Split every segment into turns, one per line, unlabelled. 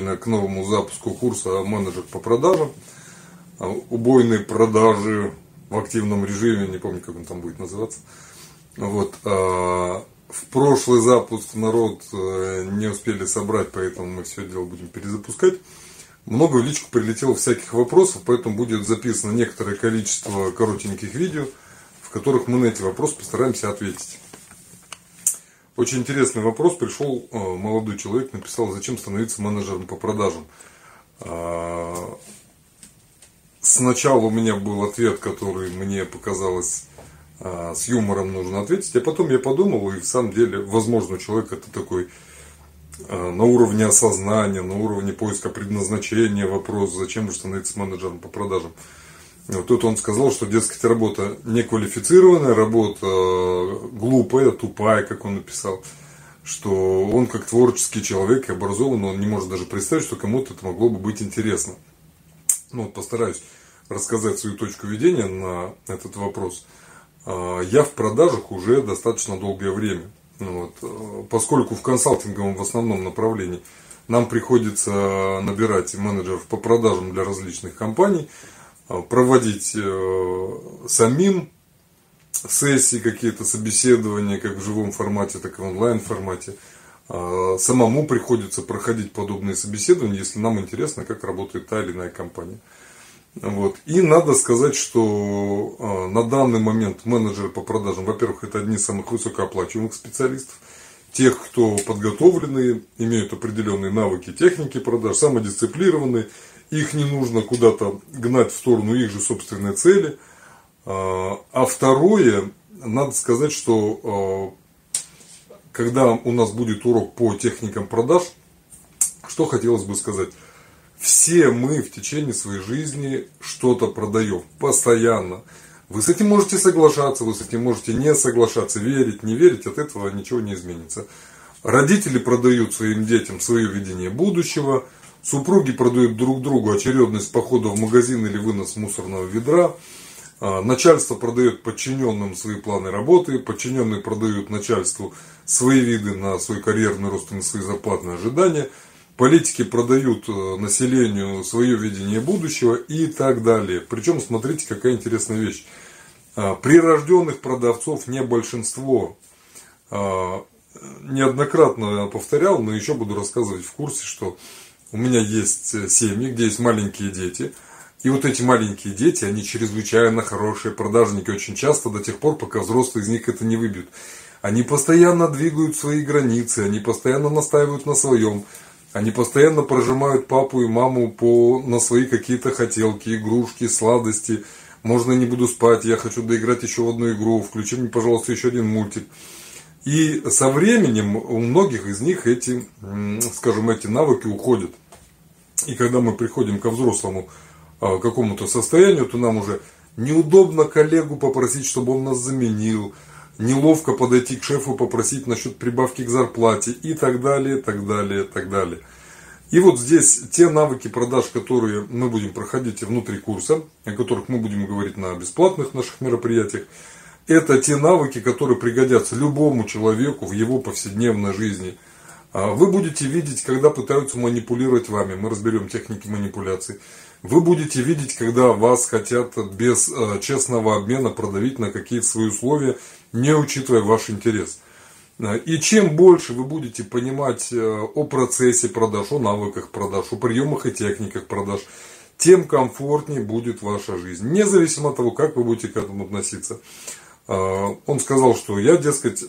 предварительно к новому запуску курса менеджер по продажам. А, убойные продажи в активном режиме, не помню, как он там будет называться. Вот. А, в прошлый запуск народ э, не успели собрать, поэтому мы все дело будем перезапускать. Много в личку прилетело всяких вопросов, поэтому будет записано некоторое количество коротеньких видео, в которых мы на эти вопросы постараемся ответить. Очень интересный вопрос. Пришел э, молодой человек, написал, зачем становиться менеджером по продажам. А, сначала у меня был ответ, который мне показалось а, с юмором нужно ответить, а потом я подумал, и в самом деле, возможно, человек это такой а, на уровне осознания, на уровне поиска предназначения вопрос, зачем же становиться менеджером по продажам. Вот тут он сказал, что, дескать, работа неквалифицированная, работа глупая, тупая, как он написал, что он как творческий человек и образованный, он не может даже представить, что кому-то это могло бы быть интересно. Ну, вот постараюсь рассказать свою точку ведения на этот вопрос. А, я в продажах уже достаточно долгое время. Вот. Э, поскольку в консалтинговом в основном направлении нам приходится набирать менеджеров по продажам для различных компаний, э, проводить э, самим сессии, какие-то собеседования, как в живом формате, так и в онлайн формате. А, самому приходится проходить подобные собеседования, если нам интересно, как работает та или иная компания. Вот. И надо сказать, что э, на данный момент менеджеры по продажам, во-первых, это одни из самых высокооплачиваемых специалистов, тех, кто подготовленные, имеют определенные навыки техники продаж, самодисциплированные, их не нужно куда-то гнать в сторону их же собственной цели. А второе, надо сказать, что когда у нас будет урок по техникам продаж, что хотелось бы сказать – все мы в течение своей жизни что-то продаем постоянно. Вы с этим можете соглашаться, вы с этим можете не соглашаться, верить, не верить, от этого ничего не изменится. Родители продают своим детям свое видение будущего, супруги продают друг другу очередность похода в магазин или вынос мусорного ведра, а, начальство продает подчиненным свои планы работы, подчиненные продают начальству свои виды на свой карьерный рост и на свои зарплатные ожидания – Политики продают э, населению свое видение будущего и так далее. Причем, смотрите, какая интересная вещь. А, прирожденных продавцов не большинство. А, неоднократно повторял, но еще буду рассказывать в курсе, что у меня есть э, семьи, где есть маленькие дети. И вот эти маленькие дети, они чрезвычайно хорошие продажники очень часто до тех пор, пока взрослые из них это не выбьют. Они постоянно двигают свои границы, они постоянно настаивают на своем. Они постоянно прожимают папу и маму по, на свои какие-то хотелки, игрушки, сладости. Можно не буду спать, я хочу доиграть еще в одну игру, включи мне, пожалуйста, еще один мультик. И со временем у многих из них эти, скажем, эти навыки уходят. И когда мы приходим ко взрослому а, какому-то состоянию, то нам уже неудобно коллегу попросить, чтобы он нас заменил, неловко подойти к шефу, попросить насчет прибавки к зарплате и так далее, так далее, так далее. И вот здесь те навыки продаж, которые мы будем проходить внутри курса, о которых мы будем говорить на бесплатных наших мероприятиях, это те навыки, которые пригодятся любому человеку в его повседневной жизни. А вы будете видеть, когда пытаются манипулировать вами. Мы разберем техники манипуляции. Вы будете видеть, когда вас хотят без э, честного обмена продавить на какие-то свои условия не учитывая ваш интерес. И чем больше вы будете понимать э, о процессе продаж, о навыках продаж, о приемах и техниках продаж, тем комфортнее будет ваша жизнь, независимо от того, как вы будете к этому относиться. А, он сказал, что я, дескать,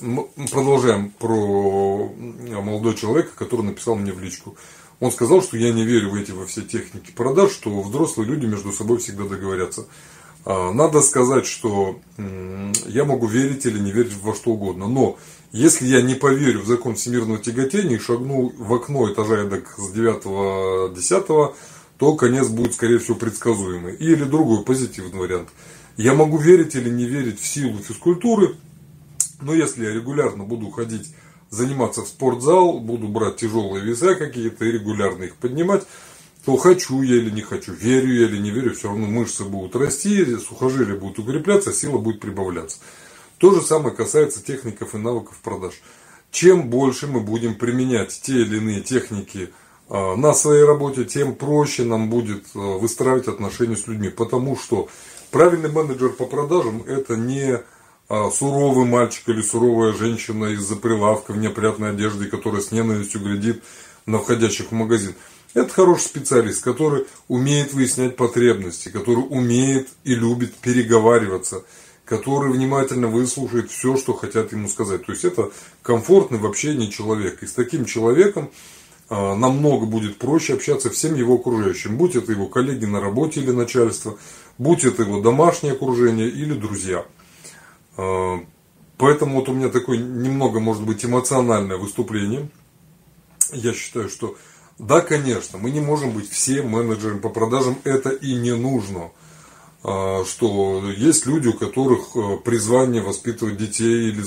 продолжаем про молодого человека, который написал мне в личку. Он сказал, что я не верю в эти во все техники продаж, что взрослые люди между собой всегда договорятся. А, надо сказать, что я могу верить или не верить во что угодно, но если я не поверю в закон всемирного тяготения и шагну в окно этажа эдак с 9-10, то конец будет, скорее всего, предсказуемый. Или другой позитивный вариант. Я могу верить или не верить в силу физкультуры, но если я регулярно буду ходить заниматься в спортзал, буду брать тяжелые веса какие-то и регулярно их поднимать, то хочу я или не хочу, верю я или не верю, все равно мышцы будут расти, сухожилия будут укрепляться, сила будет прибавляться. То же самое касается техников и навыков продаж. Чем больше мы будем применять те или иные техники на своей работе, тем проще нам будет выстраивать отношения с людьми. Потому что правильный менеджер по продажам это не суровый мальчик или суровая женщина из-за прилавка в неопрятной одежде, которая с ненавистью глядит на входящих в магазин. Это хороший специалист, который умеет выяснять потребности, который умеет и любит переговариваться, который внимательно выслушает все, что хотят ему сказать. То есть это комфортный в общении человек. И с таким человеком а, намного будет проще общаться всем его окружающим. Будь это его коллеги на работе или начальство, будь это его домашнее окружение или друзья. А, поэтому вот у меня такое немного, может быть, эмоциональное выступление. Я считаю, что да, конечно, мы не можем быть все менеджерами по продажам, это и не нужно. А, что есть люди, у которых призвание воспитывать детей или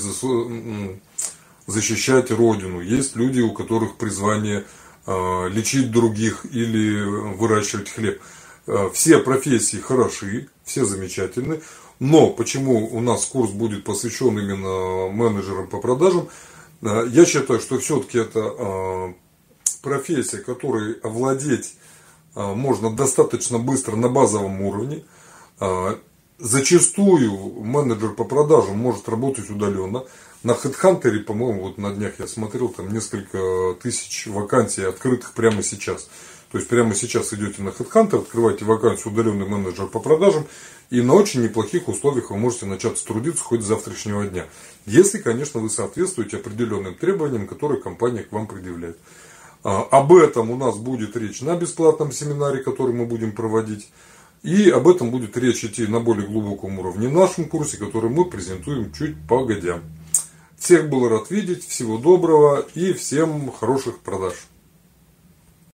защищать родину. Есть люди, у которых призвание а, лечить других или выращивать хлеб. А, все профессии хороши, все замечательны. Но почему у нас курс будет посвящен именно менеджерам по продажам? Я считаю, что все-таки это профессия, которой овладеть а, можно достаточно быстро на базовом уровне. Зачастую менеджер по продажам может работать удаленно. На HeadHunter, по-моему, вот на днях я смотрел, там несколько тысяч вакансий открытых прямо сейчас. То есть прямо сейчас идете на HeadHunter, открываете вакансию удаленный менеджер по продажам, и на очень неплохих условиях вы можете начать трудиться хоть с завтрашнего дня. Если, конечно, вы соответствуете определенным требованиям, которые компания к вам предъявляет. А, об этом у нас будет речь на бесплатном семинаре, который мы будем проводить. И об этом будет речь идти на более глубоком уровне в нашем курсе, который мы презентуем чуть погодя. Всех был рад видеть, всего доброго и всем хороших продаж.